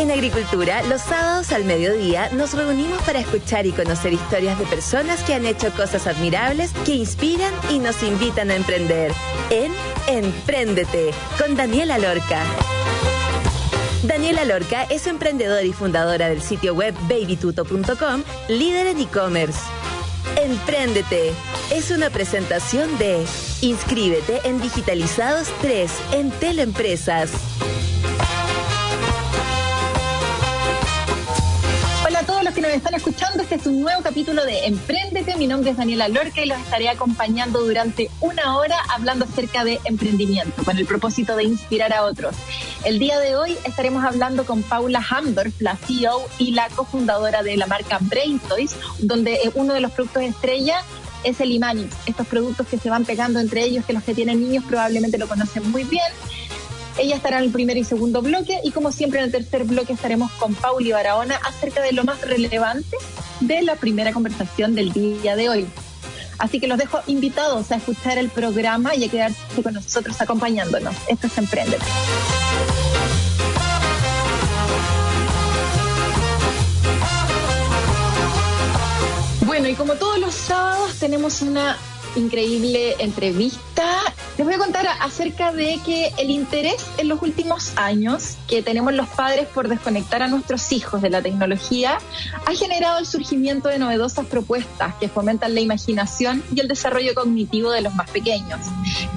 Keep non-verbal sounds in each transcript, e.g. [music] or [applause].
En Agricultura, los sábados al mediodía nos reunimos para escuchar y conocer historias de personas que han hecho cosas admirables, que inspiran y nos invitan a emprender. En Empréndete, con Daniela Lorca. Daniela Lorca es emprendedora y fundadora del sitio web babytuto.com, líder en e-commerce. Empréndete es una presentación de Inscríbete en Digitalizados 3 en Teleempresas. Nos están escuchando. Este es un nuevo capítulo de Empréndete. Mi nombre es Daniela Lorca y los estaré acompañando durante una hora hablando acerca de emprendimiento con el propósito de inspirar a otros. El día de hoy estaremos hablando con Paula Hamdorf, la CEO y la cofundadora de la marca Brain Toys, donde eh, uno de los productos estrella es el Imanix, estos productos que se van pegando entre ellos, que los que tienen niños probablemente lo conocen muy bien. Ella estará en el primer y segundo bloque y como siempre en el tercer bloque estaremos con Pauli Barahona acerca de lo más relevante de la primera conversación del día de hoy. Así que los dejo invitados a escuchar el programa y a quedarse con nosotros acompañándonos. Esto es Emprendete. Bueno, y como todos los sábados tenemos una increíble entrevista. Les voy a contar acerca de que el interés en los últimos años que tenemos los padres por desconectar a nuestros hijos de la tecnología ha generado el surgimiento de novedosas propuestas que fomentan la imaginación y el desarrollo cognitivo de los más pequeños.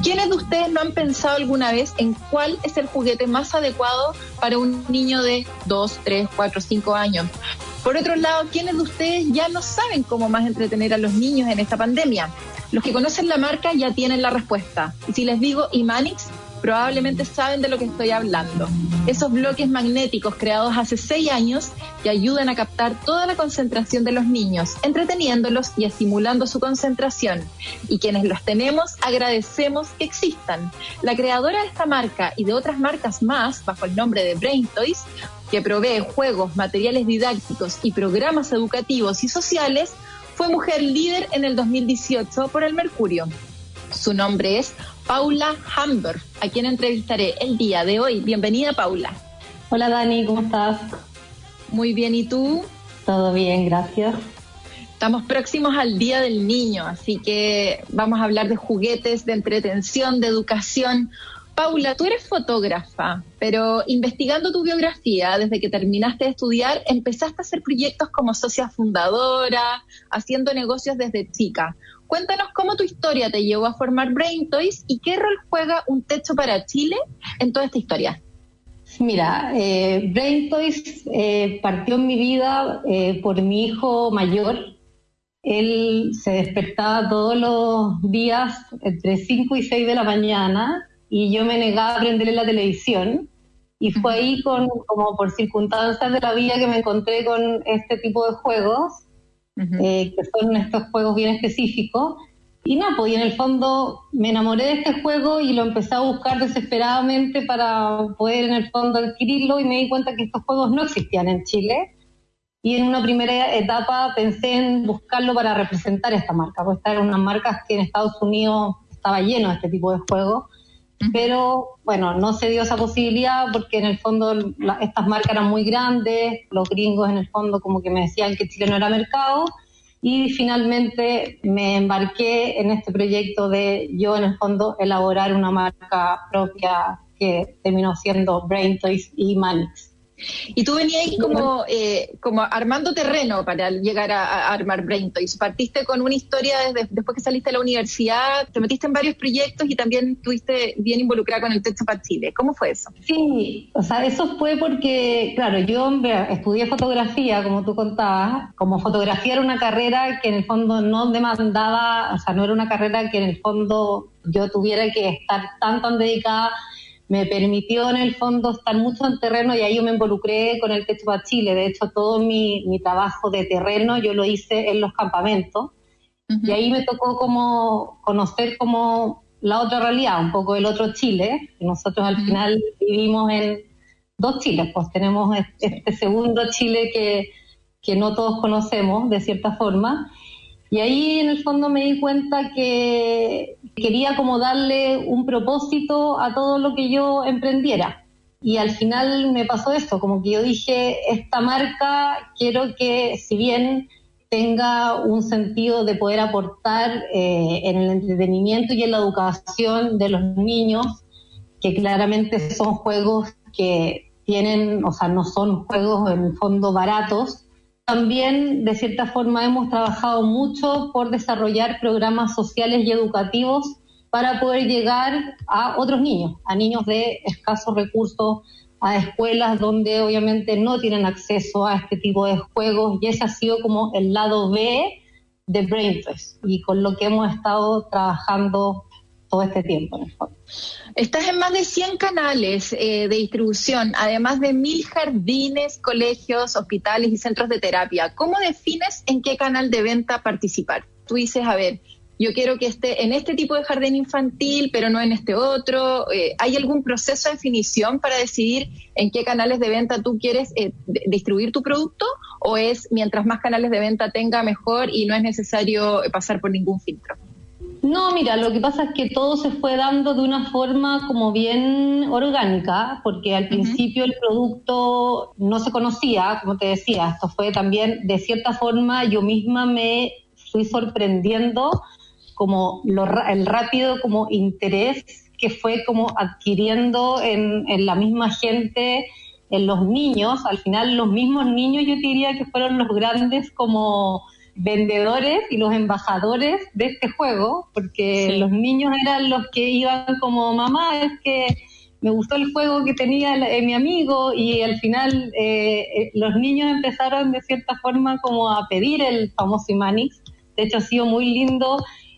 ¿Quiénes de ustedes no han pensado alguna vez en cuál es el juguete más adecuado para un niño de 2, 3, 4, 5 años? Por otro lado, ¿quiénes de ustedes ya no saben cómo más entretener a los niños en esta pandemia? Los que conocen la marca ya tienen la respuesta. Y si les digo Imanix, probablemente saben de lo que estoy hablando. Esos bloques magnéticos creados hace seis años que ayudan a captar toda la concentración de los niños, entreteniéndolos y estimulando su concentración. Y quienes los tenemos agradecemos que existan. La creadora de esta marca y de otras marcas más, bajo el nombre de Brain Toys, que provee juegos, materiales didácticos y programas educativos y sociales, fue mujer líder en el 2018 por el Mercurio. Su nombre es Paula Hamburg, a quien entrevistaré el día de hoy. Bienvenida, Paula. Hola, Dani, ¿cómo estás? Muy bien, ¿y tú? Todo bien, gracias. Estamos próximos al Día del Niño, así que vamos a hablar de juguetes, de entretención, de educación. Paula, tú eres fotógrafa, pero investigando tu biografía, desde que terminaste de estudiar, empezaste a hacer proyectos como socia fundadora, haciendo negocios desde chica. Cuéntanos cómo tu historia te llevó a formar Brain Toys y qué rol juega un techo para Chile en toda esta historia. Mira, eh, Brain Toys eh, partió en mi vida eh, por mi hijo mayor. Él se despertaba todos los días entre 5 y 6 de la mañana y yo me negaba a prenderle la televisión. Y fue ahí con, como por circunstancias de la vida que me encontré con este tipo de juegos, eh, que son estos juegos bien específicos. Y nada, pues y en el fondo me enamoré de este juego y lo empecé a buscar desesperadamente para poder en el fondo adquirirlo. Y me di cuenta que estos juegos no existían en Chile. Y en una primera etapa pensé en buscarlo para representar esta marca, porque esta era una marca que en Estados Unidos estaba lleno de este tipo de juegos pero bueno, no se dio esa posibilidad porque en el fondo estas marcas eran muy grandes, los gringos en el fondo como que me decían que Chile no era mercado y finalmente me embarqué en este proyecto de yo en el fondo elaborar una marca propia que terminó siendo Brain Toys y Manix. Y tú venías como, eh, como armando terreno para llegar a, armar Brain. Partiste con una historia desde, después que saliste de la universidad, te metiste en varios proyectos y también estuviste bien involucrada con el Techo para Chile. ¿Cómo fue eso? Sí, o sea, eso fue porque, claro, yo estudié fotografía, como tú contabas. Como fotografía era una carrera que en el fondo no demandaba, o sea, no era una carrera que en el fondo yo tuviera que estar tan, tan dedicada me permitió en el fondo estar mucho en terreno y ahí yo me involucré con el Techo para Chile. De hecho, todo mi, trabajo de terreno yo lo hice en los campamentos. Y ahí me tocó como conocer como la otra realidad, un poco el otro Chile. Nosotros al final vivimos en dos Chiles, pues tenemos este segundo Chile que, que no todos conocemos de cierta forma. Y ahí en el fondo me di cuenta que quería como darle un propósito a todo lo que yo emprendiera. y al final me pasó eso, como que yo dije, esta marca quiero que si bien tenga un sentido de poder aportar eh, en el entretenimiento y en la educación de los niños, que claramente son juegos que tienen, o sea, no son juegos en el fondo baratos. También, de cierta forma, hemos trabajado mucho por desarrollar programas sociales y educativos para poder llegar a otros niños, a niños de escasos recursos, a escuelas donde obviamente no tienen acceso a este tipo de juegos y ese ha sido como el lado B de Braintress y con lo que hemos estado trabajando todo este tiempo. Estás en más de 100 canales eh, de distribución, además de mil jardines, colegios, hospitales y centros de terapia. ¿Cómo defines en qué canal de venta participar? Tú dices, a ver, yo quiero que esté en este tipo de jardín infantil, pero no en este otro. Eh, ¿Hay algún proceso de definición para decidir en qué canales de venta tú quieres eh, distribuir tu producto? ¿O es mientras más canales de venta tenga, mejor y no es necesario pasar por ningún filtro? No, mira, lo que pasa es que todo se fue dando de una forma como bien orgánica, porque al principio el producto no se conocía, como te decía, esto fue también, de cierta forma, yo misma me fui sorprendiendo como el rápido como interés que fue como adquiriendo en, la misma gente, en los niños, al final los mismos niños yo diría que fueron los grandes como vendedores y los embajadores de este juego, porque los niños eran los que iban como mamá, es que me gustó el juego que tenía mi amigo y al final eh, eh, los niños empezaron de cierta forma como a pedir el famoso Imanix. De hecho ha sido muy lindo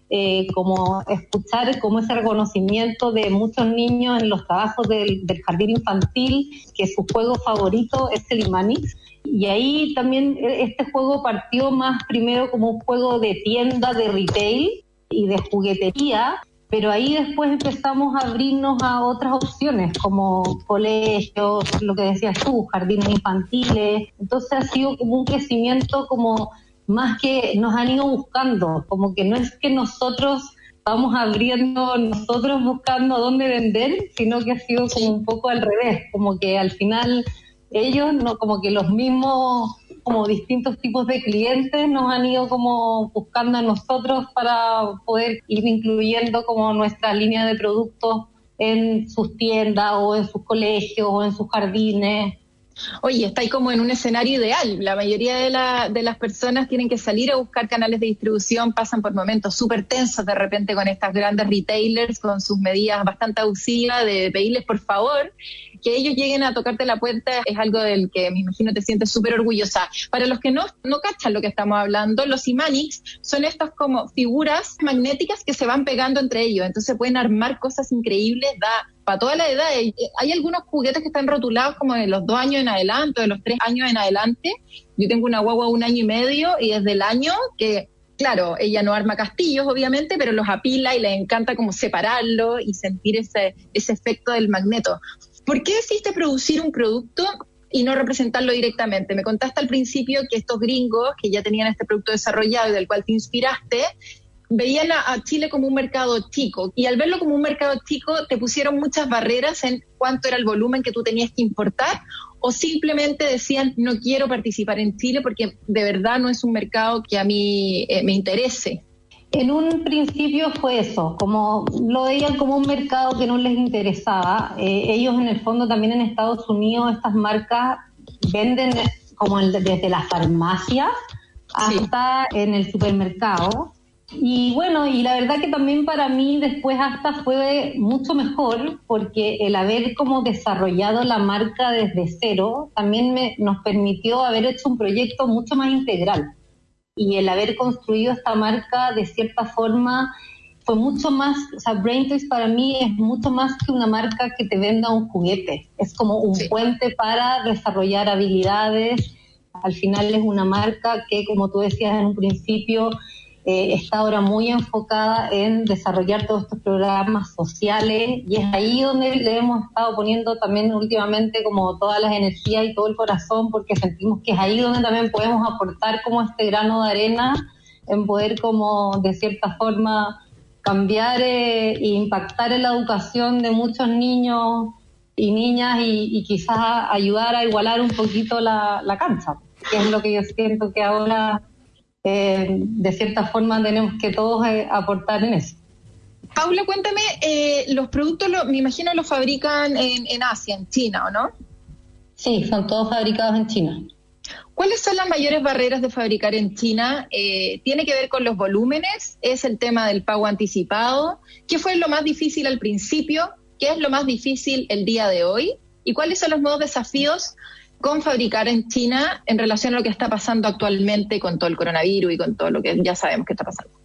eh, como escuchar como ese reconocimiento de muchos niños en los trabajos del, jardín infantil, que su juego favorito es el Imanix. Y ahí también e, este juego partió más primero como un juego de tienda, de retail y de juguetería, pero ahí después empezamos a abrirnos a otras opciones como colegios, lo que decías tú, jardines infantiles. Entonces ha sido como un crecimiento como más que nos han ido buscando, como que no es que nosotros vamos abriendo nosotros buscando dónde vender, sino que ha sido como un poco al revés, como que al final ellos, no como que los mismos, como distintos tipos de clientes nos han ido como buscando a nosotros para poder ir incluyendo como nuestra línea de productos en sus tiendas o en sus colegios o en sus jardines. Oye, está como en un escenario ideal. La mayoría de, la, de las personas tienen que salir a buscar canales de distribución, pasan por momentos súper tensos de repente con estas grandes retailers, con sus medidas bastante abusivas de pedirles por favor que ellos lleguen a tocarte la puerta es algo del que me imagino te sientes súper orgullosa. Para los que no, no cachan lo que estamos hablando, los Imanix son estas como figuras magnéticas que se van pegando entre ellos, entonces pueden armar cosas increíbles, da para toda la edad. Hay algunos juguetes que están rotulados como de los dos años en adelante, de los tres años en adelante. Yo tengo una guagua un año y medio y desde el año que claro, ella no arma castillos, obviamente, pero los apila y le encanta como separarlo y sentir ese, ese efecto del magneto. ¿Por qué decidiste producir un producto y no representarlo directamente? Me contaste al principio que estos gringos que ya tenían este producto desarrollado y del cual te inspiraste, veían a, Chile como un mercado chico y al verlo como un mercado chico te pusieron muchas barreras en cuánto era el volumen que tú tenías que importar o simplemente decían no quiero participar en Chile porque de verdad no es un mercado que a mí eh, me interese. En un principio fue eso, como lo veían como un mercado que no les interesaba. Eh, ellos en el fondo también en Estados Unidos estas marcas venden como desde las farmacias hasta en el supermercado. Y bueno, y la verdad que también para mí después hasta fue mucho mejor porque el haber como desarrollado la marca desde cero también me, nos permitió haber hecho un proyecto mucho más integral. Y el haber construido esta marca de cierta forma fue mucho más, o sea, Braintree para mí es mucho más que una marca que te venda un juguete, es como un puente para desarrollar habilidades, al final es una marca que, como tú decías en un principio, eh, está ahora muy enfocada en desarrollar todos estos programas sociales y es ahí donde le hemos estado poniendo también últimamente como todas las energías y todo el corazón porque sentimos que es ahí donde también podemos aportar como este grano de arena en poder como de cierta forma cambiar eh, e impactar en la educación de muchos niños y niñas y, quizás ayudar a igualar un poquito la, cancha, que es lo que yo siento que ahora eh, de cierta forma tenemos que todos eh, aportar en eso. Paula, cuéntame, eh, los productos, me imagino, los fabrican en, en Asia, en China, ¿o no? Sí, son todos fabricados en China. ¿Cuáles son las mayores barreras de fabricar en China? Eh, ¿Tiene que ver con los volúmenes? ¿Es el tema del pago anticipado? ¿Qué fue lo más difícil al principio? ¿Qué es lo más difícil el día de hoy? ¿Y cuáles son los nuevos desafíos con fabricar en China en relación a lo que está pasando actualmente con todo el coronavirus y con todo lo que ya sabemos que está pasando?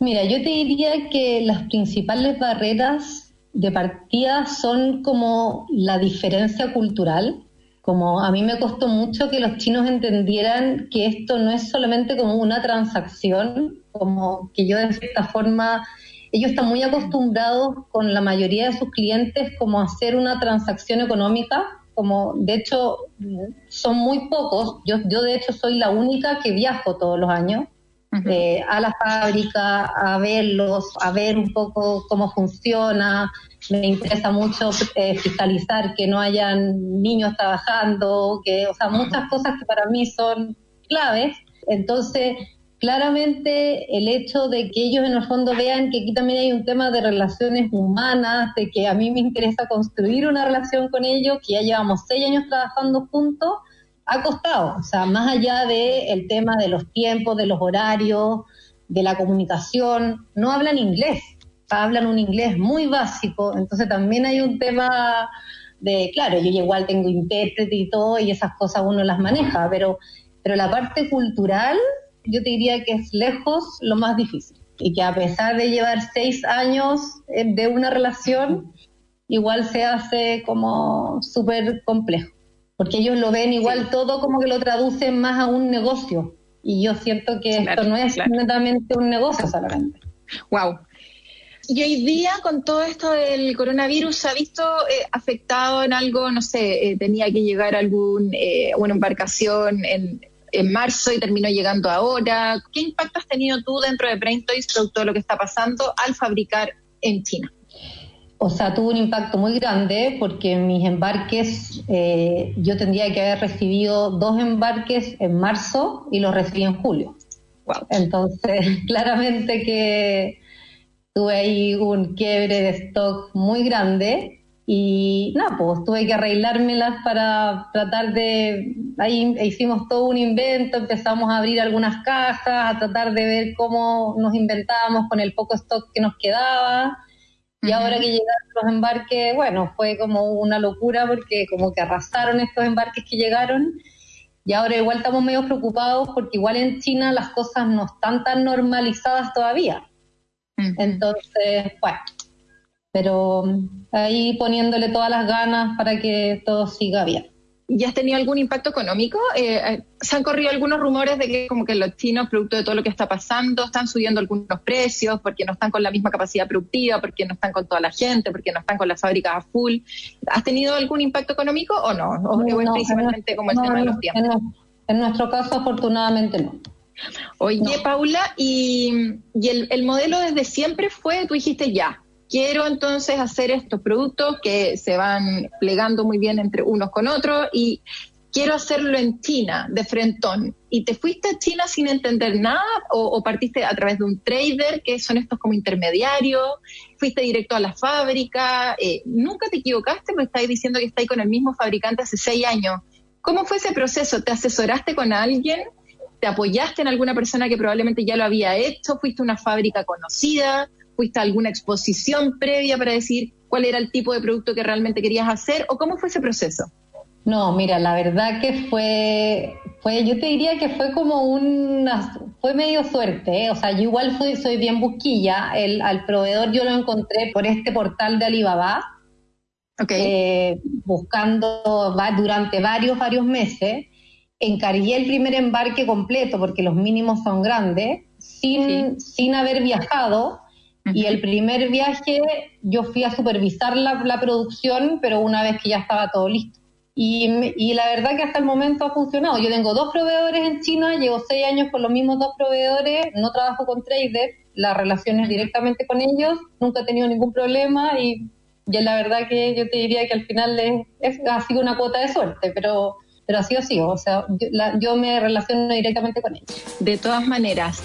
Mira, yo te diría que las principales barreras de partida son como la diferencia cultural como a mí me costó mucho que los chinos entendieran que esto no es solamente como una transacción, como que yo de cierta forma, ellos están muy acostumbrados con la mayoría de sus clientes como a hacer una transacción económica, como de hecho son muy pocos, yo, yo de hecho soy la única que viajo todos los años. Eh, a la fábrica, a verlos, a ver un poco cómo funciona, me interesa mucho eh, fiscalizar que no hayan niños trabajando, que, o sea, muchas cosas que para mí son claves. Entonces, claramente el hecho de que ellos en el fondo vean que aquí también hay un tema de relaciones humanas, de que a mí me interesa construir una relación con ellos, que ya llevamos seis años trabajando juntos, ha costado. O sea, más allá del el tema de los tiempos, de los horarios, de la comunicación, no hablan inglés hablan un inglés muy básico, entonces también hay un tema de, claro, yo igual tengo intérprete y todo, y esas cosas uno las maneja, pero, pero la parte cultural yo te diría que es lejos lo más difícil. Y que a pesar de llevar seis años eh, de una relación, igual se hace como súper complejo. Porque ellos lo ven igual todo como que lo traducen más a un negocio. Y yo siento que esto no es netamente un negocio solamente. Wow. Y hoy día, con todo esto del coronavirus, ¿se ha visto eh, afectado en algo? No sé, eh, tenía que llegar algún, eh, una embarcación en, en marzo y terminó llegando ahora. ¿Qué impacto has tenido tú dentro de Brain Toys, producto de lo que está pasando, al fabricar en China? O sea, tuvo un impacto muy grande porque mis embarques, yo tendría que haber recibido dos embarques en marzo y los recibí en julio. Wow. Entonces, [laughs] claramente que tuve ahí un quiebre de stock muy grande y nada, pues tuve que arreglármelas para tratar de, ahí hicimos todo un invento, empezamos a abrir algunas cajas, a tratar de ver cómo nos inventábamos con el poco stock que nos quedaba. Y ahora que llegaron los embarques, bueno, fue como una locura porque como que arrasaron estos embarques que llegaron. Y ahora igual estamos medio preocupados porque igual en China las cosas no están tan normalizadas todavía. Entonces, bueno, pero ahí poniéndole todas las ganas para que todo siga bien. ¿Y has tenido algún impacto económico? Eh, eh, se han corrido algunos rumores de que como que los chinos, producto de todo lo que está pasando, están subiendo algunos precios porque no están con la misma capacidad productiva, porque no están con toda la gente, porque no están con las fábricas a full. ¿Has tenido algún impacto económico o no? ¿O es principalmente como el tema de los tiempos? en nuestro caso, afortunadamente no. Oye, Paula, y, el, modelo desde siempre fue, tú dijiste ya, quiero entonces hacer estos productos que se van plegando muy bien entre unos con otros y quiero hacerlo en China, de frentón. ¿Y te fuiste a China sin entender nada o, partiste a través de un trader, que son estos como intermediarios? ¿Fuiste directo a la fábrica? Eh, ¿Nunca te equivocaste porque estáis diciendo que estáis con el mismo fabricante hace seis años? ¿Cómo fue ese proceso? ¿Te asesoraste con alguien? te apoyaste en alguna persona que probablemente ya lo había hecho, fuiste a una fábrica conocida, fuiste a alguna exposición previa para decir cuál era el tipo de producto que realmente querías hacer o cómo fue ese proceso. No, mira, la verdad que fue, fue, yo te diría que fue como una, fue medio suerte, ¿eh? o sea, yo igual soy, soy bien busquilla, el, al proveedor yo lo encontré por este portal de Alibaba, okay. Eh, buscando va, durante varios, varios meses, encargué el primer embarque completo porque los mínimos son grandes, sin, sin haber viajado. Y el primer viaje yo fui a supervisar la, la, producción, pero una vez que ya estaba todo listo. Y, y, la verdad que hasta el momento ha funcionado. Yo tengo dos proveedores en China, llevo seis años con los mismos dos proveedores, no trabajo con traders, la relación es directamente con ellos, nunca he tenido ningún problema y yo la verdad que yo te diría que al final es, ha sido una cuota de suerte, pero pero así o sí, o sea, yo, me relaciono directamente con ella. De todas maneras,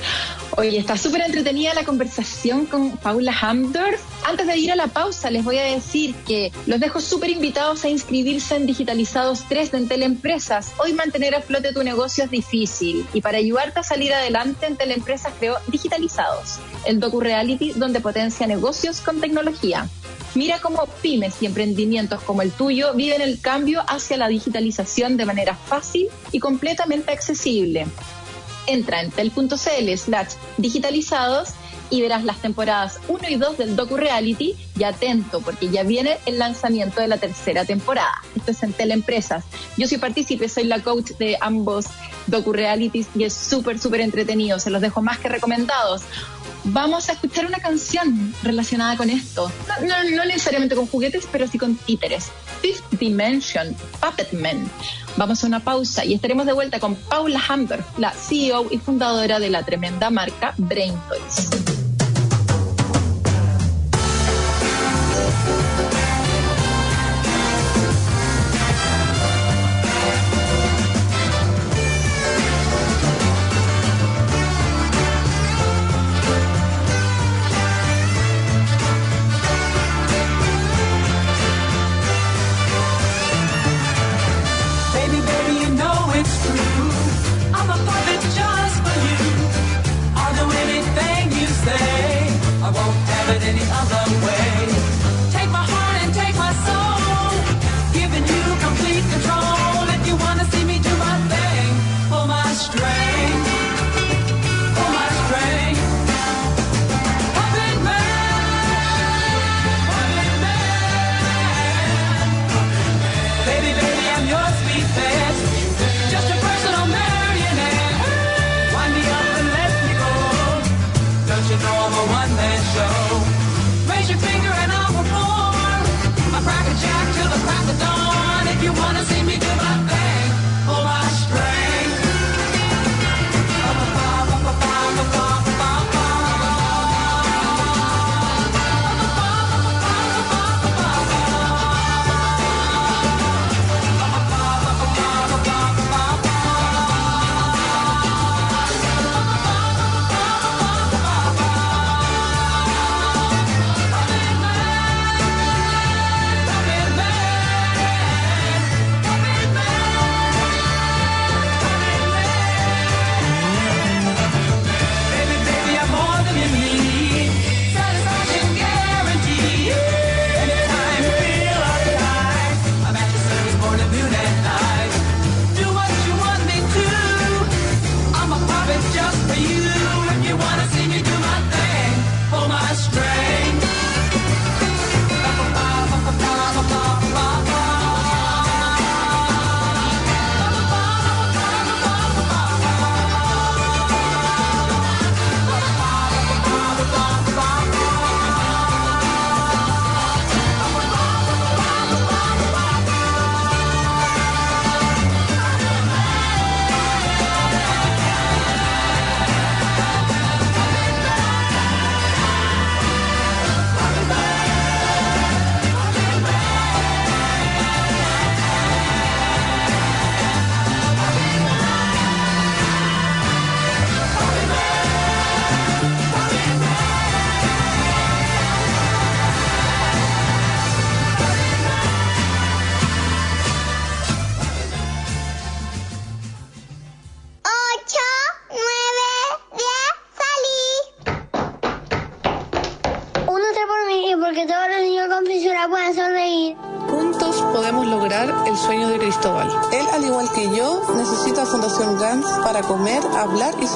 oye, está súper entretenida la conversación con Paula Hamdorf. Antes de ir a la pausa, les voy a decir que los dejo súper invitados a inscribirse en Digitalizados 3 de Teleempresas. Hoy mantener a flote tu negocio es difícil y para ayudarte a salir adelante en Teleempresas creo Digitalizados, el docu-reality donde potencia negocios con tecnología. Mira cómo pymes y emprendimientos como el tuyo viven el cambio hacia la digitalización de manera fácil y completamente accesible. Entra en tel.cl slash digitalizados y verás las temporadas 1 y 2 del Docu Reality y atento porque ya viene el lanzamiento de la tercera temporada. Esto es en Teleempresas. Yo soy partícipe, soy la coach de ambos Docu Realities y es súper, súper entretenido. Se los dejo más que recomendados vamos a escuchar una canción relacionada con esto. No, necesariamente con juguetes, pero sí con títeres. Fifth Dimension, Puppet Man. Vamos a una pausa y estaremos de vuelta con Paula Hamburg, la CEO y fundadora de la tremenda marca Brain Toys.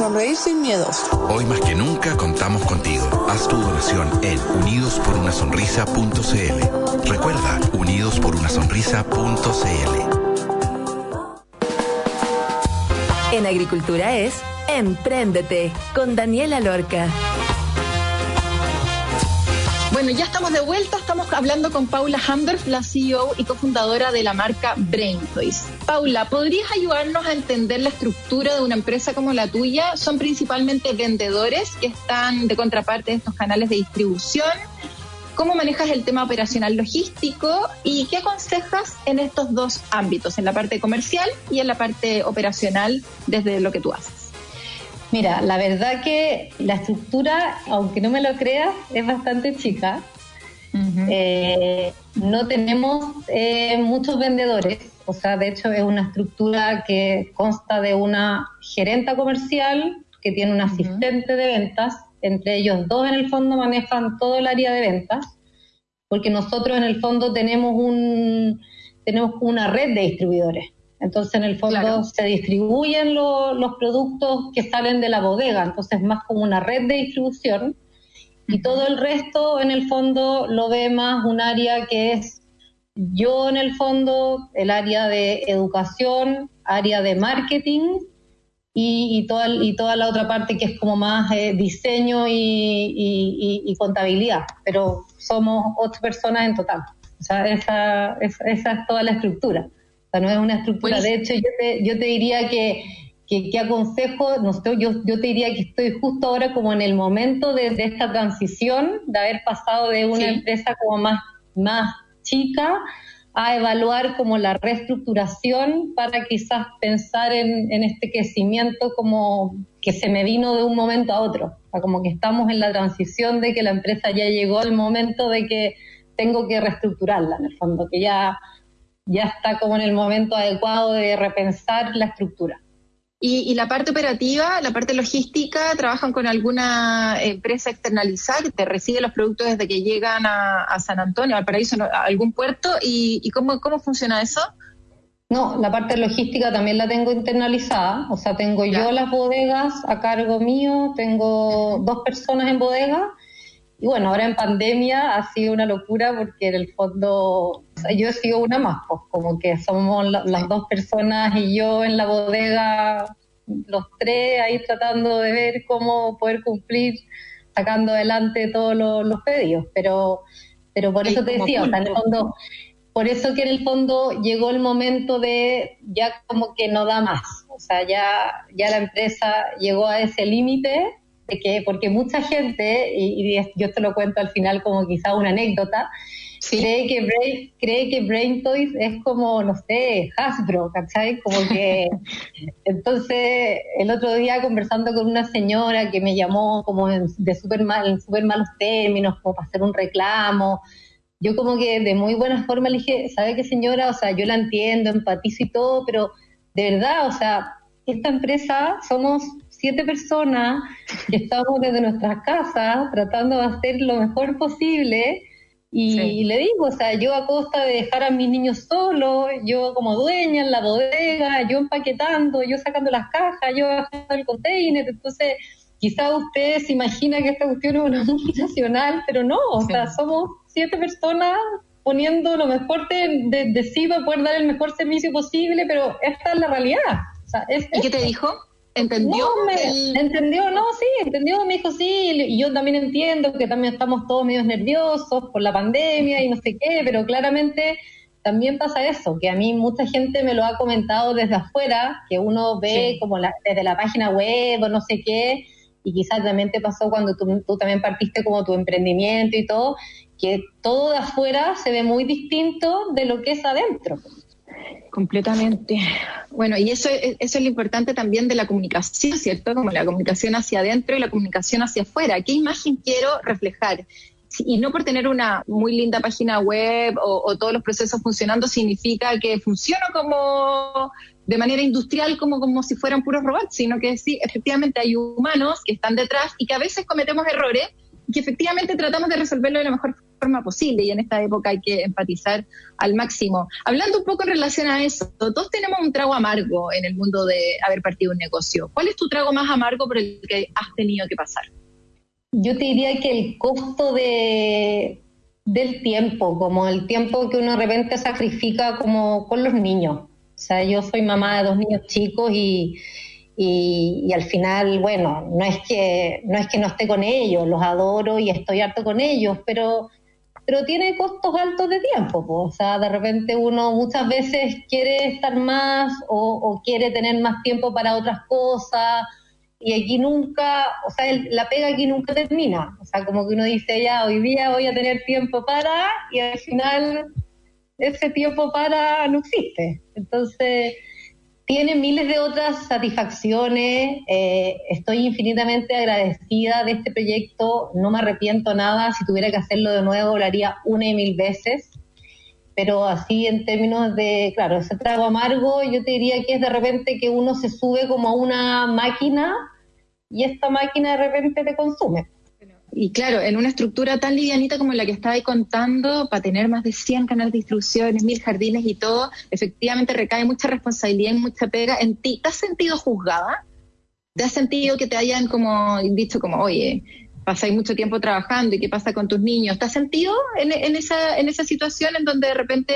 Sonreír sin miedos. Hoy más que nunca contamos contigo. Haz tu donación en unidosporunasonrisa.cl. Recuerda, unidosporunasonrisa.cl. En Agricultura es Empréndete con Daniela Lorca. Bueno, ya estamos de vuelta, estamos hablando con Paula Hamdorf, la CEO y cofundadora de la marca Brain Toys. Paula, ¿podrías ayudarnos a entender la estructura de una empresa como la tuya? Son principalmente vendedores que están de contraparte de estos canales de distribución. ¿Cómo manejas el tema operacional logístico y qué aconsejas en estos dos ámbitos, en la parte comercial y en la parte operacional desde lo que tú haces? Mira, la verdad que la estructura, aunque no me lo creas, es bastante chica. Eh, no tenemos eh, muchos vendedores, o sea, de hecho es una estructura que consta de una gerenta comercial que tiene un asistente de ventas, entre ellos dos en el fondo manejan todo el área de ventas, porque nosotros en el fondo tenemos un tenemos una red de distribuidores. Entonces, en el fondo se distribuyen los productos que salen de la bodega, entonces más como una red de distribución. Y todo el resto, en el fondo, lo ve más un área que es yo, en el fondo, el área de educación, área de marketing y, toda, y toda la otra parte que es como más eh, diseño y, contabilidad, pero somos ocho personas en total. O sea, esa, esa, es toda la estructura. O sea, no es una estructura. De hecho, yo te, yo te diría que, que, aconsejo, no sé, yo, yo te diría que estoy justo ahora como en el momento de, esta transición, de haber pasado de una empresa como más, más chica a evaluar como la reestructuración para quizás pensar en, este crecimiento como que se me vino de un momento a otro. O sea, como que estamos en la transición de que la empresa ya llegó al momento de que tengo que reestructurarla, en el fondo, que ya, ya está como en el momento adecuado de repensar la estructura. Y, la parte operativa, la parte logística, ¿trabajan con alguna empresa externalizada que te recibe los productos desde que llegan a, San Antonio, al paraíso, a algún puerto? ¿Y, cómo, cómo funciona eso? No, la parte logística también la tengo internalizada, o sea, tengo yo las bodegas a cargo mío, tengo dos personas en bodega y bueno, ahora en pandemia ha sido una locura porque en el fondo yo he sido una más, pues como que somos las dos personas y yo en la bodega, los tres ahí tratando de ver cómo poder cumplir, sacando adelante todos los, pedidos. Pero, pero por eso te decía, o sea, en el fondo, por eso que en el fondo llegó el momento de ya como que no da más. O sea, ya, ya la empresa llegó a ese límite que, porque mucha gente, y, yo te lo cuento al final como quizá una anécdota, cree, que Brain, cree que Brain Toys es como, no sé, Hasbro, ¿cachai? Como que, [laughs] entonces, el otro día conversando con una señora que me llamó como de súper mal, en súper malos términos, como para hacer un reclamo, yo como que de muy buena forma le dije, ¿sabe qué señora? O sea, yo la entiendo, empatizo y todo, pero de verdad, o sea, esta empresa somos siete personas que estamos desde nuestras casas tratando de hacer lo mejor posible. Y le digo, o sea, yo a costa de dejar a mis niños solos, yo como dueña en la bodega, yo empaquetando, yo sacando las cajas, yo bajando el container, entonces quizá usted se imagina que esta cuestión es una [laughs] multinacional, pero no, o sea, somos siete personas poniendo lo mejor de, de, sí para poder dar el mejor servicio posible, pero esta es la realidad. ¿Y qué te dijo? ¿Entendió? No, me, entendió, no, sí, entendió, me dijo sí, y yo también entiendo que también estamos todos medio nerviosos por la pandemia y no sé qué, pero claramente también pasa eso, que a mí mucha gente me lo ha comentado desde afuera, que uno ve como la, desde la página web o no sé qué, y quizás también te pasó cuando tú, tú también partiste como tu emprendimiento y todo, que todo de afuera se ve muy distinto de lo que es adentro. Completamente. Bueno, y eso, eso es lo importante también de la comunicación, ¿cierto? Como la comunicación hacia adentro y la comunicación hacia afuera. ¿Qué imagen quiero reflejar? Y no por tener una muy linda página web o, todos los procesos funcionando significa que funciona como de manera industrial como, como si fueran puros robots, sino que sí, efectivamente hay humanos que están detrás y que a veces cometemos errores que efectivamente tratamos de resolverlo de la mejor forma posible y en esta época hay que empatizar al máximo. Hablando un poco en relación a eso, todos tenemos un trago amargo en el mundo de haber partido un negocio. ¿Cuál es tu trago más amargo por el que has tenido que pasar? Yo te diría que el costo de, del tiempo, como el tiempo que uno de repente sacrifica como con los niños. O sea, yo soy mamá de dos niños chicos y, y, al final, bueno, no es que no es que no esté con ellos, los adoro y estoy harto con ellos, pero pero tiene costos altos de tiempo, o sea, de repente uno muchas veces quiere estar más o, quiere tener más tiempo para otras cosas y aquí nunca, o sea, la pega aquí nunca termina. O sea, como que uno dice, ya, hoy día voy a tener tiempo para, y al final ese tiempo para no existe. Entonces, tiene miles de otras satisfacciones. Eh, estoy infinitamente agradecida de este proyecto. No me arrepiento nada. Si tuviera que hacerlo de nuevo, lo haría una y mil veces. Pero así en términos de, claro, ese trago amargo, yo te diría que es de repente que uno se sube como a una máquina y esta máquina de repente te consume. Y claro, en una estructura tan livianita como la que ahí contando, para tener más de 100 canales de distribuciones, mil jardines y todo, efectivamente recae mucha responsabilidad y mucha pega en ti. ¿Te has sentido juzgada? ¿Te has sentido que te hayan como dicho como, oye, pasáis mucho tiempo trabajando y qué pasa con tus niños? ¿Te has sentido en, esa, en esa situación en donde de repente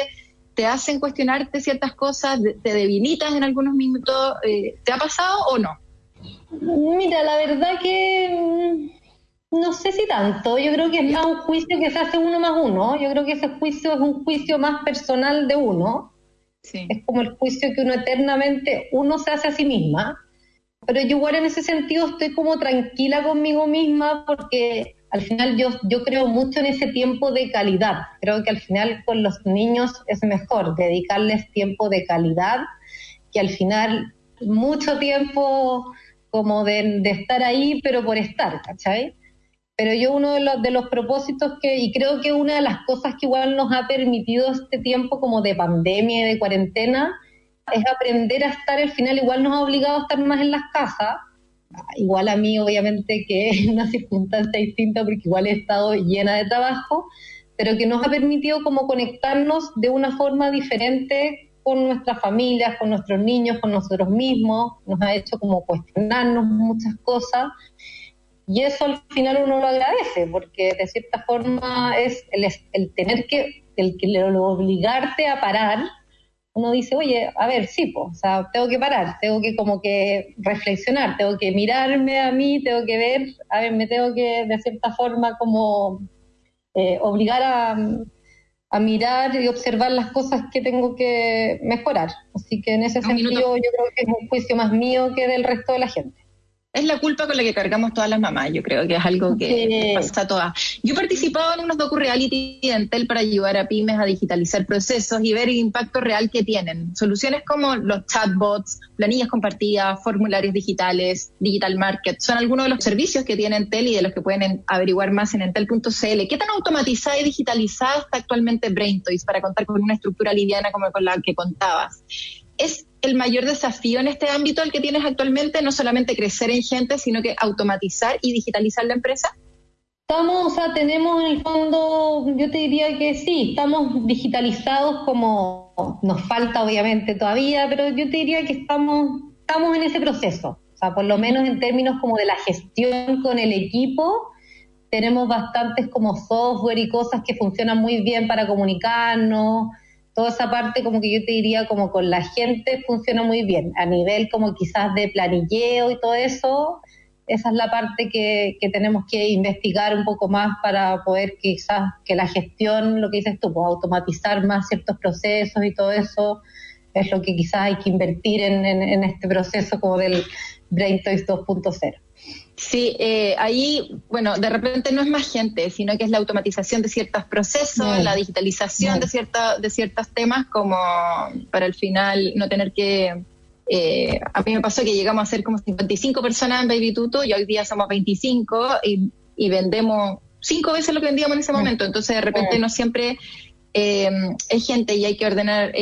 te hacen cuestionarte ciertas cosas, te debilitas en algunos minutos? Eh, ¿Te ha pasado o no? Mira, la verdad que no sé si tanto, yo creo que es más un juicio que se hace uno más uno, yo creo que ese juicio es un juicio más personal de uno, es como el juicio que uno eternamente, uno se hace a sí misma, pero yo igual en ese sentido estoy como tranquila conmigo misma porque al final yo, yo creo mucho en ese tiempo de calidad, creo que al final con los niños es mejor dedicarles tiempo de calidad que al final mucho tiempo como de, de estar ahí pero por estar, ¿cachai? Pero yo uno de los, de los propósitos que, y creo que una de las cosas que igual nos ha permitido este tiempo como de pandemia y de cuarentena, es aprender a estar, al final igual nos ha obligado a estar más en las casas, igual a mí obviamente que [laughs] es una circunstancia distinta porque igual he estado llena de trabajo, pero que nos ha permitido como conectarnos de una forma diferente con nuestras familias, con nuestros niños, con nosotros mismos, nos ha hecho como cuestionarnos muchas cosas y eso al final uno lo agradece, porque de cierta forma es el, el tener que, el que lo obligarte a parar, uno dice, oye, a ver, sí, o sea, tengo que parar, tengo que como que reflexionar, tengo que mirarme a mí, tengo que ver, a ver, me tengo que de cierta forma como eh, obligar a, a mirar y observar las cosas que tengo que mejorar. Así que en ese sentido yo creo que es un juicio más mío que del resto de la gente es la culpa con la que cargamos todas las mamás, yo creo que es algo que pasa a todas. Yo he participado en unos docu-reality de Entel para ayudar a pymes a digitalizar procesos y ver el impacto real que tienen. Soluciones como los chatbots, planillas compartidas, formularios digitales, digital market, son algunos de los servicios que tiene Entel y de los que pueden averiguar más en entel.cl. ¿Qué tan automatizada y digitalizada está actualmente BrainToys para contar con una estructura liviana como con la que contabas? ¿Es el mayor desafío en este ámbito el que tienes actualmente, no solamente crecer en gente, sino que automatizar y digitalizar la empresa? Estamos, o sea, tenemos en el fondo, yo te diría que sí, estamos digitalizados como nos falta obviamente todavía, pero yo te diría que estamos, estamos en ese proceso. O sea, por lo menos en términos como de la gestión con el equipo, tenemos bastantes como software y cosas que funcionan muy bien para comunicarnos, toda esa parte como que yo te diría como con la gente funciona muy bien, a nivel como quizás de planilleo y todo eso, esa es la parte que, tenemos que investigar un poco más para poder quizás que la gestión, lo que dices tú, pues automatizar más ciertos procesos y todo eso, es lo que quizás hay que invertir en, en este proceso como del Brain Toys 2.0. Sí, eh, ahí, bueno, de repente no es más gente, sino que es la automatización de ciertos procesos, la digitalización de, cierta, de ciertos temas, como para al final no tener que... Eh, a mí me pasó que llegamos a ser como 55 personas en Baby Tuto y hoy día somos 25 y, y vendemos cinco veces lo que vendíamos en ese momento. Entonces, de repente no siempre eh, es gente y hay que ordenar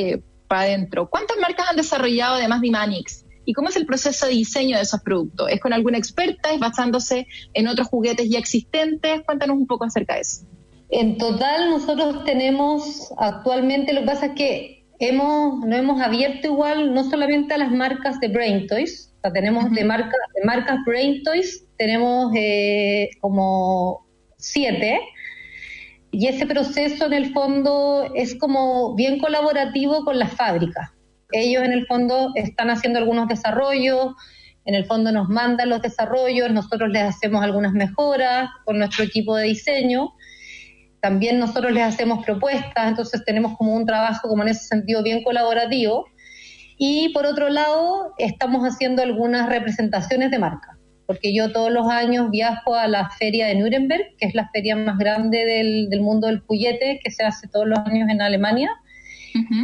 para adentro. ¿Cuántas marcas han desarrollado además de Imanix? ¿Y cómo es el proceso de diseño de esos productos? ¿Es con alguna experta? ¿Es basándose en otros juguetes ya existentes? Cuéntanos un poco acerca de eso. En total nosotros tenemos actualmente, lo que pasa es que hemos, no hemos abierto igual no solamente a las marcas de Brain Toys, o sea, tenemos de, marca, de marcas Brain Toys, tenemos eh, como siete, y ese proceso en el fondo es como bien colaborativo con las fábricas ellos en el fondo están haciendo algunos desarrollos, en el fondo nos mandan los desarrollos, nosotros les hacemos algunas mejoras con nuestro equipo de diseño, también nosotros les hacemos propuestas, entonces tenemos como un trabajo como en ese sentido bien colaborativo. Y por otro lado, estamos haciendo algunas representaciones de marca. porque yo todos los años viajo a la feria de Nuremberg, que es la feria más grande del, mundo del juguete, que se hace todos los años en Alemania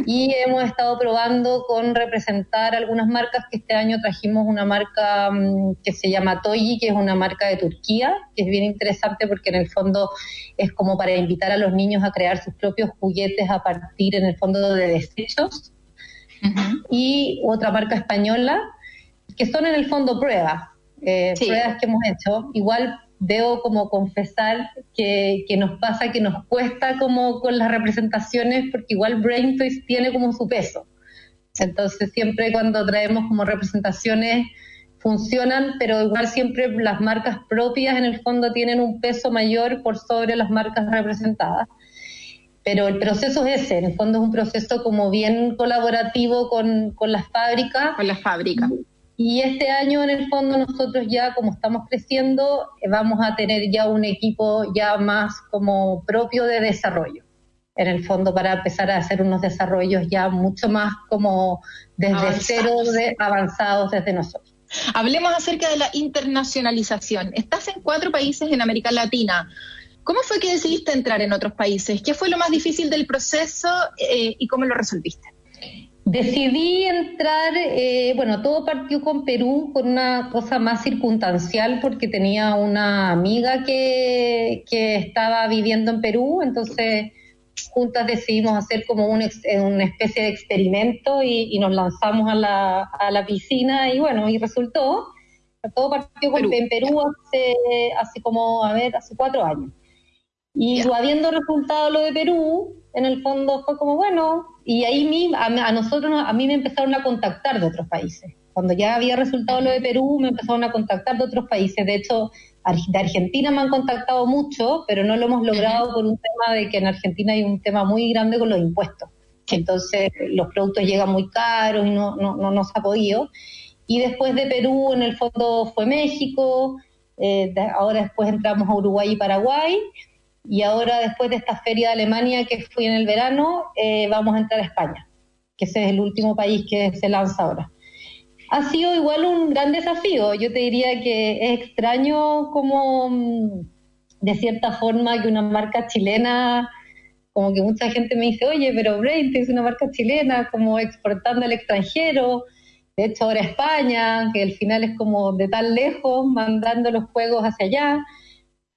y hemos estado probando con representar algunas marcas que este año trajimos una marca mm, que se llama Toyi, que es una marca de Turquía, que es bien interesante porque en el fondo es como para invitar a los niños a crear sus propios juguetes a partir en el fondo de desechos. Y otra marca española, que son en el fondo pruebas, eh, pruebas que hemos hecho. Igual debo como confesar que, nos pasa que nos cuesta como con las representaciones porque igual Brain Toys tiene como su peso. Entonces siempre cuando traemos como representaciones funcionan, pero igual siempre las marcas propias en el fondo tienen un peso mayor por sobre las marcas representadas. Pero el proceso es ese, en el fondo es un proceso como bien colaborativo con, con las fábricas. Con las fábricas. Y este año, en el fondo, nosotros ya, como estamos creciendo, eh, vamos a tener ya un equipo ya más como propio de desarrollo. En el fondo, para empezar a hacer unos desarrollos ya mucho más como desde cero, de, avanzados desde nosotros. Hablemos acerca de la internacionalización. Estás en cuatro países en América Latina. ¿Cómo fue que decidiste entrar en otros países? ¿Qué fue lo más difícil del proceso eh, y cómo lo resolviste? Decidí entrar, eh, bueno, todo partió con Perú por una cosa más circunstancial porque tenía una amiga que, que estaba viviendo en Perú, entonces juntas decidimos hacer como un, una especie de experimento y, nos lanzamos a la, a la, piscina y bueno, y resultó. Todo partió con, en Perú hace, hace como, a ver, hace cuatro años. Y habiendo resultado lo de Perú, en el fondo fue como, bueno, y ahí a, nosotros, a mí me empezaron a contactar de otros países. Cuando ya había resultado lo de Perú, me empezaron a contactar de otros países. De hecho, de Argentina me han contactado mucho, pero no lo hemos logrado por un tema de que en Argentina hay un tema muy grande con los impuestos. Entonces, los productos llegan muy caros y no, no, no, se ha podido. Y después de Perú, en el fondo fue México, eh, ahora después entramos a Uruguay y Paraguay y ahora, después de esta feria de Alemania que fui en el verano, eh, vamos a entrar a España, que ese es el último país que se lanza ahora. Ha sido igual un gran desafío. Yo te diría que es extraño como, mm, de cierta forma, que una marca chilena, como que mucha gente me dice, oye, pero Brain es una marca chilena, como exportando al extranjero. De hecho, ahora España, que al final es como de tan lejos, mandando los juegos hacia allá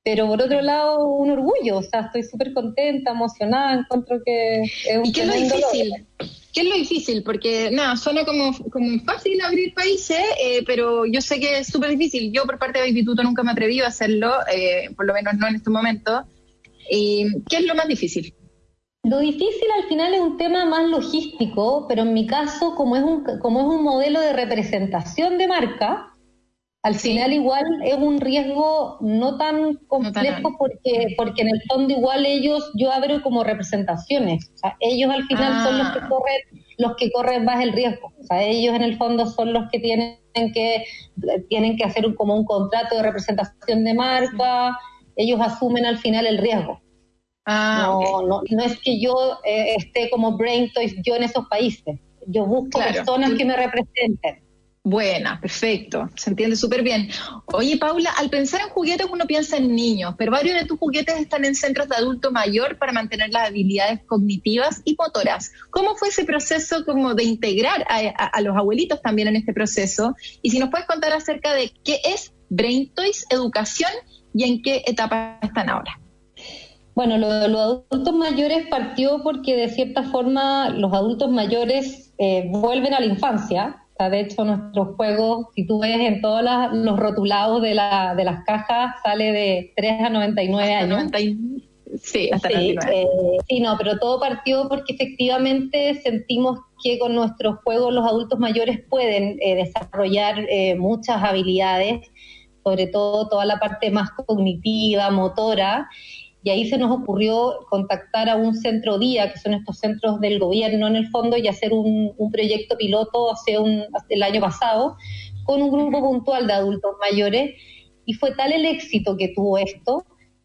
pero por otro lado un orgullo, o sea, estoy súper contenta, emocionada, encuentro que es un ¿Y qué es lo difícil? ¿Qué es lo difícil? Porque nada, suena como, como fácil abrir países, eh, pero yo sé que es súper difícil. Yo por parte de Instituto nunca me atreví a hacerlo, eh, por lo menos no en este momento. ¿Qué es lo más difícil? Lo difícil al final es un tema más logístico, pero en mi caso, como es un, como es un modelo de representación de marca, al final igual es un riesgo no tan complejo porque porque en el fondo igual ellos yo abro como representaciones. O sea, ellos al final son los que ah. corren los que corren más el riesgo. O sea ellos en el fondo son los que tienen que tienen que hacer como un contrato de representación de marca. Ellos asumen al final el riesgo. Ah, no, no, no es que yo eh, esté como brain toys yo en esos países. Yo busco personas que me representen Buena, perfecto, se entiende súper bien. Oye, Paula, al pensar en juguetes uno piensa en niños, pero varios de tus juguetes están en centros de adulto mayor para mantener las habilidades cognitivas y motoras. ¿Cómo fue ese proceso como de integrar a, los abuelitos también en este proceso? Y si nos puedes contar acerca de qué es Brain Toys Educación y en qué etapa están ahora. Bueno, lo de los adultos mayores partió porque de cierta forma los adultos mayores eh, vuelven a la infancia de hecho, nuestros juegos, si tú ves en todos los rotulados de, la, de las cajas, sale de 3 a 99 años. sí, hasta sí, eh, sí, no, pero todo partió porque efectivamente sentimos que con nuestros juegos los adultos mayores pueden eh, desarrollar eh, muchas habilidades, sobre todo toda la parte más cognitiva, motora, y ahí se nos ocurrió contactar a un centro día, que son estos centros del gobierno en el fondo, y hacer un, proyecto piloto hace, un, el año pasado con un grupo puntual de adultos mayores. Y fue tal el éxito que tuvo esto,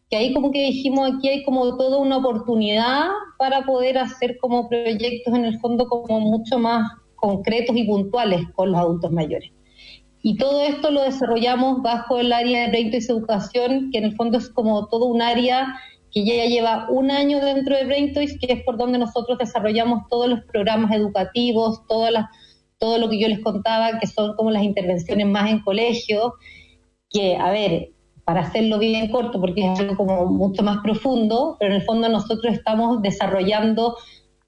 que ahí como que dijimos, aquí hay como toda una oportunidad para poder hacer como proyectos en el fondo como mucho más concretos y puntuales con los adultos mayores. Y todo esto lo desarrollamos bajo el área de Brain Educación, que en el fondo es como todo un área que ya lleva un año dentro de Brain que es por donde nosotros desarrollamos todos los programas educativos, todas las, todo lo que yo les contaba, que son como las intervenciones más en colegio, que, a ver, para hacerlo bien corto, porque es algo como mucho más profundo, pero en el fondo nosotros estamos desarrollando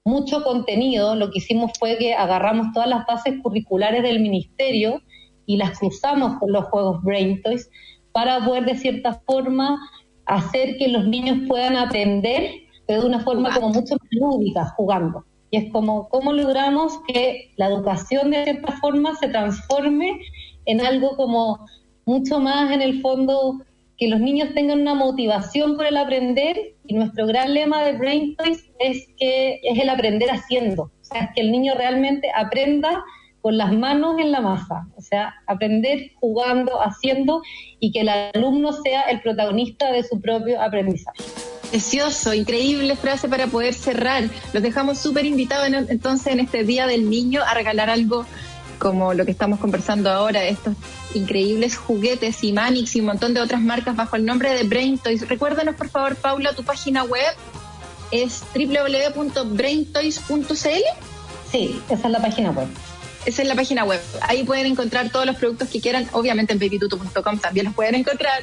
mucho contenido. Lo que hicimos fue que agarramos todas las bases curriculares del ministerio y las cruzamos con los juegos Brain Toys para poder de cierta forma hacer que los niños puedan aprender, pero de una forma como mucho más lúdica, jugando. Y es como, ¿cómo logramos que la educación de cierta forma se transforme en algo como mucho más en el fondo que los niños tengan una motivación por el aprender y nuestro gran lema de Brain Toys es que es el aprender haciendo, o sea, es que el niño realmente aprenda con las manos en la masa, o sea, aprender jugando, haciendo y que el alumno sea el protagonista de su propio aprendizaje. Precioso, increíble frase para poder cerrar. Los dejamos súper invitados entonces en este Día del Niño a regalar algo como lo que estamos conversando ahora, estos increíbles juguetes y Manix y un montón de otras marcas bajo el nombre de Brain Toys. Recuérdanos, por favor, Paula, tu página web es www.braintoys.cl. Sí, esa es la página web. Esa es la página web. Ahí pueden encontrar todos los productos que quieran. Obviamente en babytuto.com también los pueden encontrar.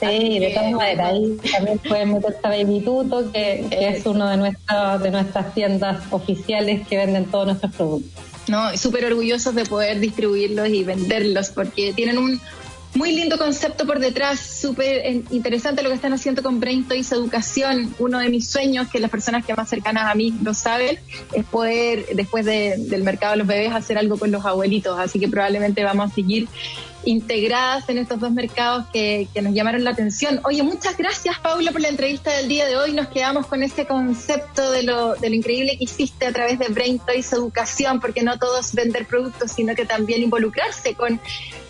Sí, de todas maneras. Ahí también pueden meterse a Babytuto, que, que es uno de, nuestras de nuestras tiendas oficiales que venden todos nuestros productos. ¿no? Súper orgullosos de poder distribuirlos y venderlos porque tienen un muy lindo concepto por detrás, súper interesante lo que están haciendo con Brain Toys Educación. Uno de mis sueños, que las personas que más cercanas a mí lo saben, es poder, después del mercado de los bebés, hacer algo con los abuelitos. Así que probablemente vamos a seguir integradas en estos dos mercados que, nos llamaron la atención. Oye, muchas gracias Paula por la entrevista del día de hoy. Nos quedamos con ese concepto de lo, de increíble que hiciste a través de Brain Toys Educación, porque no todo es vender productos, sino que también involucrarse con,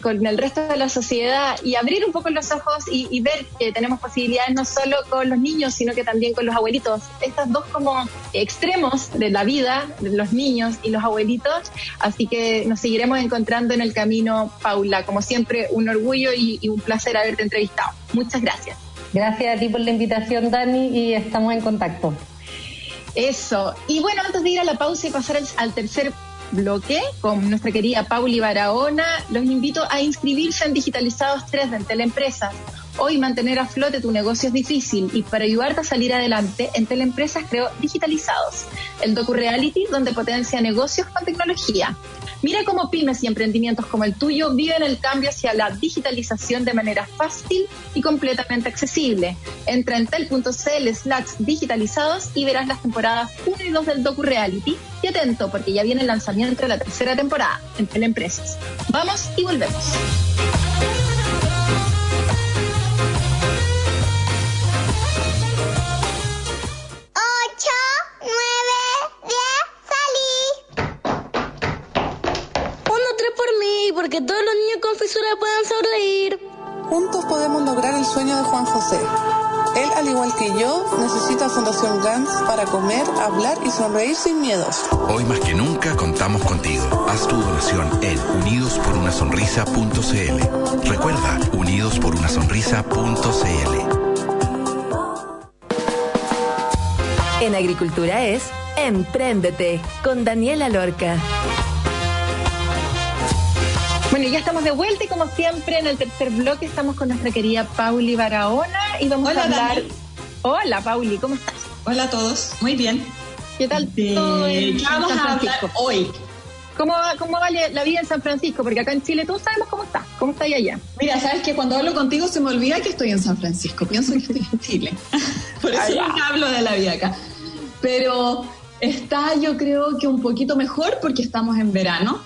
con el resto de la sociedad y abrir un poco los ojos y, ver que tenemos posibilidades no solo con los niños, sino que también con los abuelitos. Estos dos como extremos de la vida, los niños y los abuelitos. Así que nos seguiremos encontrando en el camino, Paula. Como siempre, un orgullo y, un placer haberte entrevistado. Muchas gracias. Gracias a ti por la invitación, Dani, y estamos en contacto. Eso. Y bueno, antes de ir a la pausa y pasar al, tercer bloque con nuestra querida Pauli Barahona, los invito a inscribirse en Digitalizados 3 de Teleempresas. Hoy mantener a flote tu negocio es difícil y para ayudarte a salir adelante, en Teleempresas creo Digitalizados, el docu-reality donde potencia negocios con tecnología. Mira cómo pymes y emprendimientos como el tuyo viven el cambio hacia la digitalización de manera fácil y completamente accesible. Entra en tel.cl slash digitalizados y verás las temporadas 1 y 2 del docu-reality. Y atento, porque ya viene el lanzamiento de la tercera temporada en Teleempresas. Vamos y volvemos. Porque todos los niños con fisura puedan sonreír. Juntos podemos lograr el sueño de Juan José. Él, al igual que yo, necesita Fundación GANS para comer, hablar y sonreír sin miedos. Hoy más que nunca contamos contigo. Haz tu donación en unidosporunasonrisa.cl. Recuerda, unidosporunasonrisa.cl. En agricultura es Empréndete con Daniela Lorca. Bueno, ya estamos de vuelta y como siempre en el tercer bloque estamos con nuestra querida Pauli Barahona y vamos a hablar... Hola Pauli, ¿cómo estás? Hola a todos, muy bien. ¿Qué tal todo en vamos San a Francisco? hoy? ¿Cómo va, ¿Cómo va la vida en San Francisco? Porque acá en Chile todos sabemos cómo está. ¿Cómo está allá? Mira, sabes que cuando hablo contigo se me olvida que estoy en San Francisco. Pienso que estoy en Chile. [laughs] Por eso nunca hablo de la vida acá. Pero está yo creo que un poquito mejor porque estamos en verano.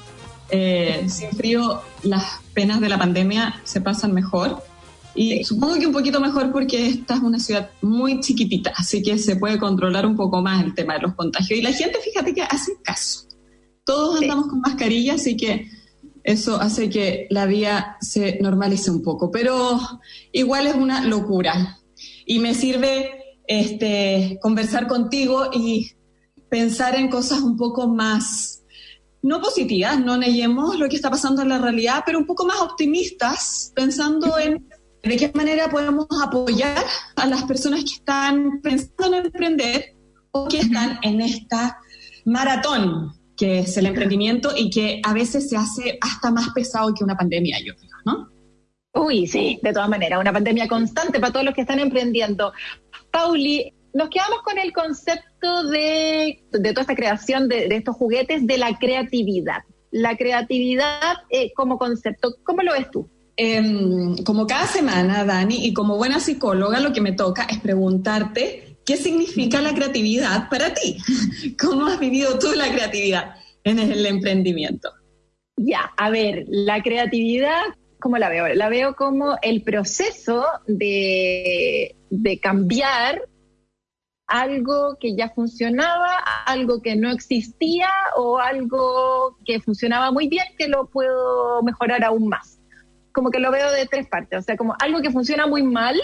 Eh, sin frío las penas de la pandemia se pasan mejor. Y supongo que un poquito mejor porque esta es una ciudad muy chiquitita, así que se puede controlar un poco más el tema de los contagios. Y la gente, fíjate que hace caso. Todos andamos con mascarilla, así que eso hace que la vida se normalice un poco. Pero igual es una locura. Y me sirve este, conversar contigo y pensar en cosas un poco más no positivas, no neguemos lo que está pasando en la realidad, pero un poco más optimistas, pensando en de qué manera podemos apoyar a las personas que están pensando en emprender o que están en esta maratón que es el emprendimiento y que a veces se hace hasta más pesado que una pandemia, yo creo, ¿no? Uy, sí, de todas maneras, una pandemia constante para todos los que están emprendiendo. Pauli, nos quedamos con el concepto de, toda esta creación de, estos juguetes de la creatividad. La creatividad eh, como concepto, ¿cómo lo ves tú? Em, como cada semana, Dani, y como buena psicóloga, lo que me toca es preguntarte qué significa la creatividad para ti. [laughs] ¿Cómo has vivido tú la creatividad en el emprendimiento? Ya, a ver, la creatividad, ¿cómo la veo? La veo como el proceso de, de cambiar algo que ya funcionaba, algo que no existía o algo que funcionaba muy bien que lo puedo mejorar aún más. Como que lo veo de tres partes, o sea, como algo que funciona muy mal,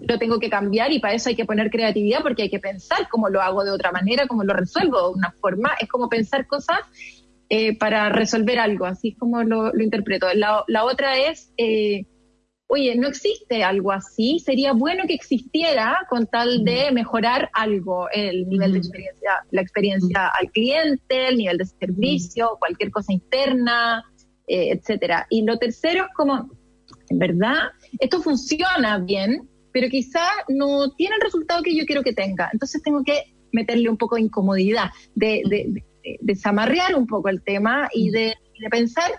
lo tengo que cambiar y para eso hay que poner creatividad porque hay que pensar cómo lo hago de otra manera, cómo lo resuelvo de una forma, es como pensar cosas eh, para resolver algo, así es como lo, interpreto. La, la, otra es... Eh, oye, no existe algo así, sería bueno que existiera con tal de mejorar algo, el nivel de experiencia, la experiencia al cliente, el nivel de servicio, cualquier cosa interna, eh, etcétera. Y lo tercero es como, en verdad, esto funciona bien, pero quizá no tiene el resultado que yo quiero que tenga. Entonces tengo que meterle un poco de incomodidad, de, de, desamarrear un poco el tema y de, de pensar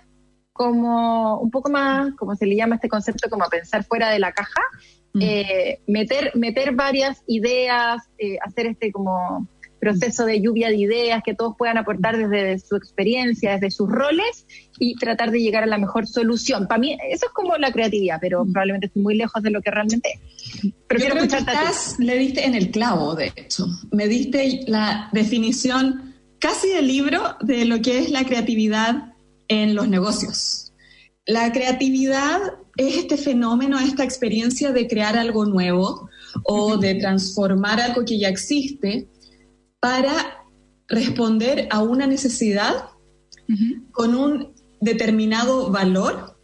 como un poco más, como se le llama este concepto, como pensar fuera de la caja, mm. eh, meter, meter varias ideas, eh, hacer este como proceso de lluvia de ideas que todos puedan aportar desde su experiencia, desde sus roles y tratar de llegar a la mejor solución. Para mí eso es como la creatividad, pero mm. probablemente estoy muy lejos de lo que realmente es. Pero quiero estás, le diste en el clavo, de hecho. Me diste la definición casi del libro de lo que es la creatividad en los negocios. La creatividad es este fenómeno, esta experiencia de crear algo nuevo o de transformar algo que ya existe para responder a una necesidad con un determinado valor,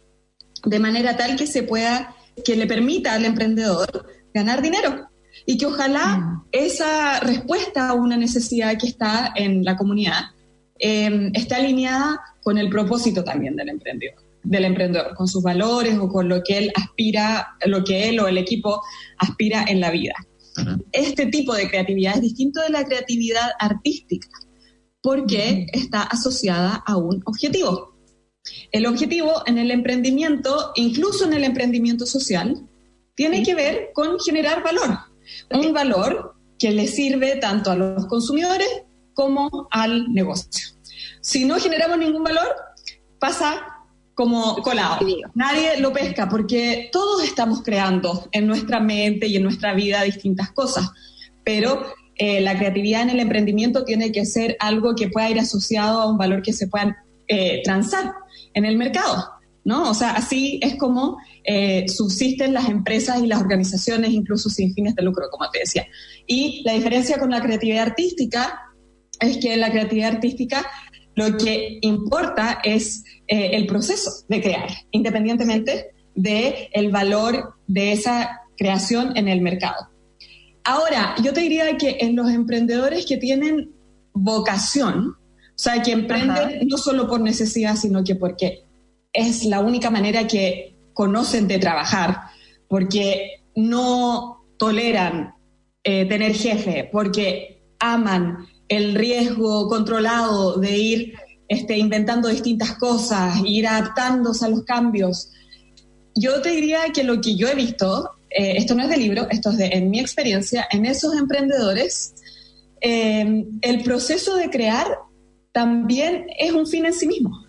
de manera tal que se pueda, que le permita al emprendedor ganar dinero y que ojalá mm. esa respuesta a una necesidad que está en la comunidad eh, esté alineada con el propósito también del emprendedor, del emprendedor, con sus valores o con lo que él aspira, lo que él o el equipo aspira en la vida. Este tipo de creatividad es distinto de la creatividad artística porque está asociada a un objetivo. El objetivo en el emprendimiento, incluso en el emprendimiento social, tiene que ver con generar valor. Un valor que le sirve tanto a los consumidores como al negocio. Si no generamos ningún valor, pasa como colado. Nadie lo pesca porque todos estamos creando en nuestra mente y en nuestra vida distintas cosas, pero eh, la creatividad en el emprendimiento tiene que ser algo que pueda ir asociado a un valor que se pueda eh, transar en el mercado, ¿no? O sea, así es como eh, subsisten las empresas y las organizaciones, incluso sin fines de lucro, como te decía. Y la diferencia con la creatividad artística es que la creatividad artística lo que importa es eh, el proceso de crear, independientemente del el valor de esa creación en el mercado. Ahora, yo te diría que en los emprendedores que tienen vocación, o sea, que emprenden no solo por necesidad, sino que porque es la única manera que conocen de trabajar, porque no toleran eh, tener jefe, porque aman el riesgo controlado de ir este, inventando distintas cosas, ir adaptándose a los cambios. Yo te diría que lo que yo he visto, eh, esto no es de libro, esto es de en mi experiencia, en esos emprendedores, eh, el proceso de crear también es un fin en sí mismo.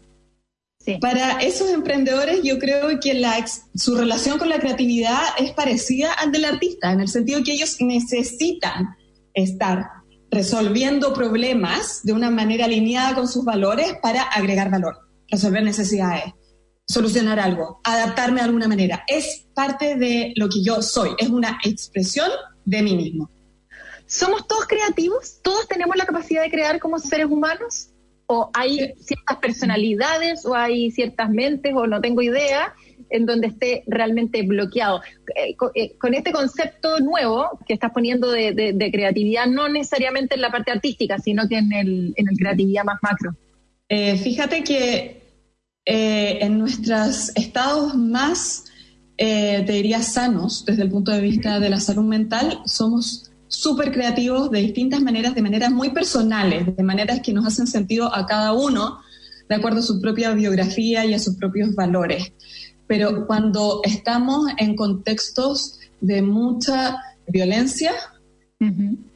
Para esos emprendedores yo creo que la, su relación con la creatividad es parecida al del artista, en el sentido que ellos necesitan estar resolviendo problemas de una manera alineada con sus valores para agregar valor, resolver necesidades, solucionar algo, adaptarme de alguna manera. Es parte de lo que yo soy, es una expresión de mí mismo. ¿Somos todos creativos? ¿Todos tenemos la capacidad de crear como seres humanos? o hay ciertas personalidades o hay ciertas mentes o no tengo idea en donde esté realmente bloqueado. Eh, eh, con, este concepto nuevo que estás poniendo de, creatividad, no necesariamente en la parte artística, sino que en el, en el creatividad más macro. Eh, fíjate que en nuestros estados más, te diría, sanos desde el punto de vista de la salud mental, somos súper creativos de distintas maneras, de maneras muy personales, de maneras que nos hacen sentido a cada uno de acuerdo a su propia biografía y a sus propios valores. Pero cuando estamos en contextos de mucha violencia,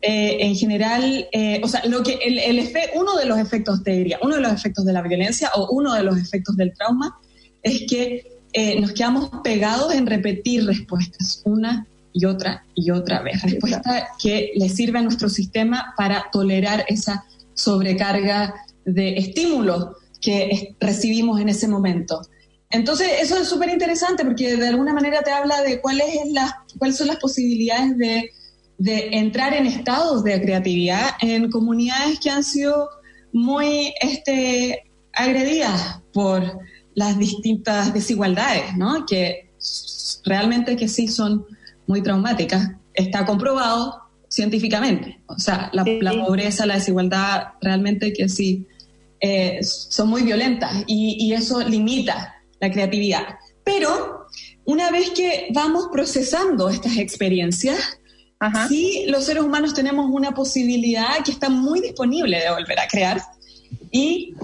eh, en general, eh, o sea, lo que el, el uno de los efectos, te diría, uno de los efectos de la violencia o uno de los efectos del trauma es que eh, nos quedamos pegados en repetir respuestas una y otra y otra vez. Respuesta que le sirve a nuestro sistema para tolerar esa sobrecarga de estímulos que recibimos en ese momento. Entonces, eso es súper interesante porque de alguna manera te habla de cuáles, cuáles son las posibilidades de, entrar en estados de creatividad en comunidades que han sido muy este, agredidas por las distintas desigualdades, ¿no? que realmente que sí son muy traumáticas. Está comprobado científicamente. O sea, la, pobreza, la desigualdad, realmente que sí eh, son muy violentas y, eso limita la creatividad. Pero una vez que vamos procesando estas experiencias, sí los seres humanos tenemos una posibilidad que está muy disponible de volver a crear y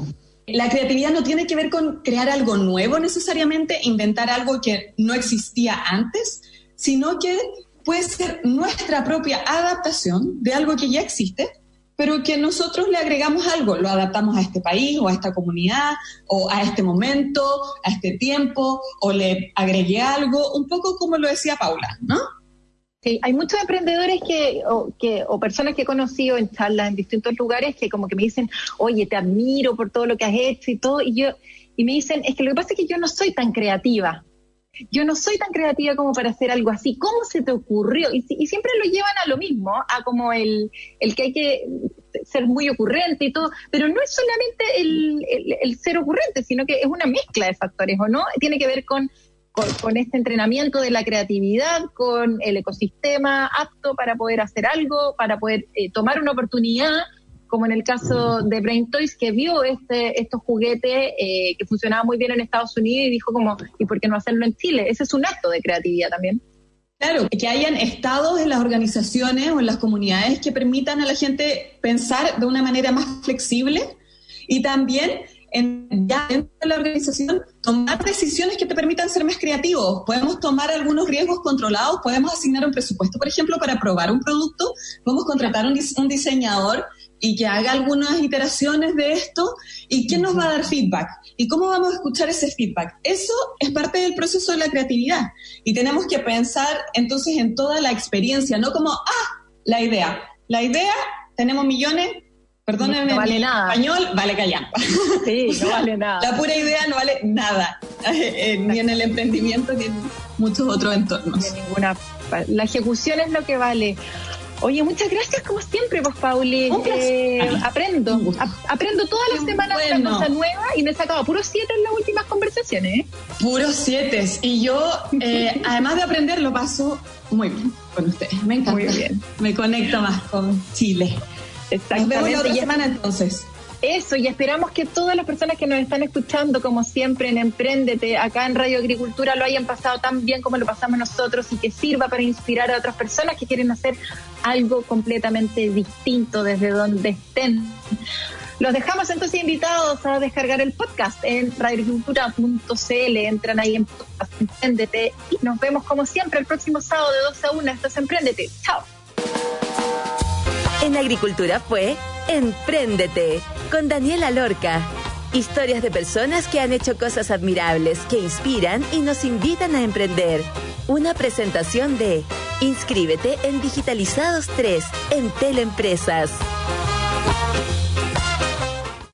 la creatividad no tiene que ver con crear algo nuevo necesariamente, inventar algo que no existía antes, sino que puede ser nuestra propia adaptación de algo que ya existe, pero que nosotros le agregamos algo, lo adaptamos a este país o a esta comunidad o a este momento, a este tiempo, o le agregué algo, un poco como lo decía Paula, ¿no? Sí, hay muchos emprendedores que o, que, o personas que he conocido en charlas en distintos lugares que como que me dicen, oye, te admiro por todo lo que has hecho y todo, y yo, y me dicen, es que lo que pasa es que yo no soy tan creativa yo no soy tan creativa como para hacer algo así. ¿Cómo se te ocurrió? Y, siempre lo llevan a lo mismo, a como el, el, que hay que ser muy ocurrente y todo, pero no es solamente el, el, ser ocurrente, sino que es una mezcla de factores, ¿o no? Tiene que ver con, con, este entrenamiento de la creatividad, con el ecosistema apto para poder hacer algo, para poder eh, tomar una oportunidad como en el caso de Brain Toys, que vio este, estos juguetes eh, que funcionaban muy bien en Estados Unidos y dijo como, ¿y por qué no hacerlo en Chile? Ese es un acto de creatividad también. Claro, que hayan estados en las organizaciones o en las comunidades que permitan a la gente pensar de una manera más flexible y también en, ya dentro de la organización tomar decisiones que te permitan ser más creativos. Podemos tomar algunos riesgos controlados, podemos asignar un presupuesto, por ejemplo, para probar un producto, podemos contratar un, un diseñador y que haga algunas iteraciones de esto y quién nos va a dar feedback y cómo vamos a escuchar ese feedback. Eso es parte del proceso de la creatividad y tenemos que pensar entonces en toda la experiencia, no como, ah, la idea. La idea, tenemos millones, perdónenme no vale nada. español, vale callar. Sí, no [laughs] vale nada. La pura idea no vale nada, [laughs] eh, ni en el emprendimiento ni en muchos otros entornos. De ninguna. La ejecución es lo que vale. Oye, muchas gracias como siempre, pues Pauli. Eh, aprendo, aprendo todas las semanas una cosa nueva y me he sacado puros siete en las últimas conversaciones. ¿eh? Puros siete. Y yo, eh, [laughs] además de aprender, lo paso muy bien con ustedes. Me encanta. Muy bien. Me conecto más con Chile. Exactamente. Nos vemos la otra semana entonces. Eso, y esperamos que todas las personas que nos están escuchando, como siempre en Emprendete, acá en Radio Agricultura, lo hayan pasado tan bien como lo pasamos nosotros y que sirva para inspirar a otras personas que quieren hacer algo completamente distinto desde donde estén. Los dejamos entonces invitados a descargar el podcast en radioagricultura.cl. Entran ahí en podcast, Emprendete y nos vemos como siempre el próximo sábado de 12 a 1. Esto es Emprendete. Chao. En Agricultura fue Empréndete con Daniela Lorca. Historias de personas que han hecho cosas admirables, que inspiran y nos invitan a emprender. Una presentación de Inscríbete en Digitalizados 3 en Teleempresas.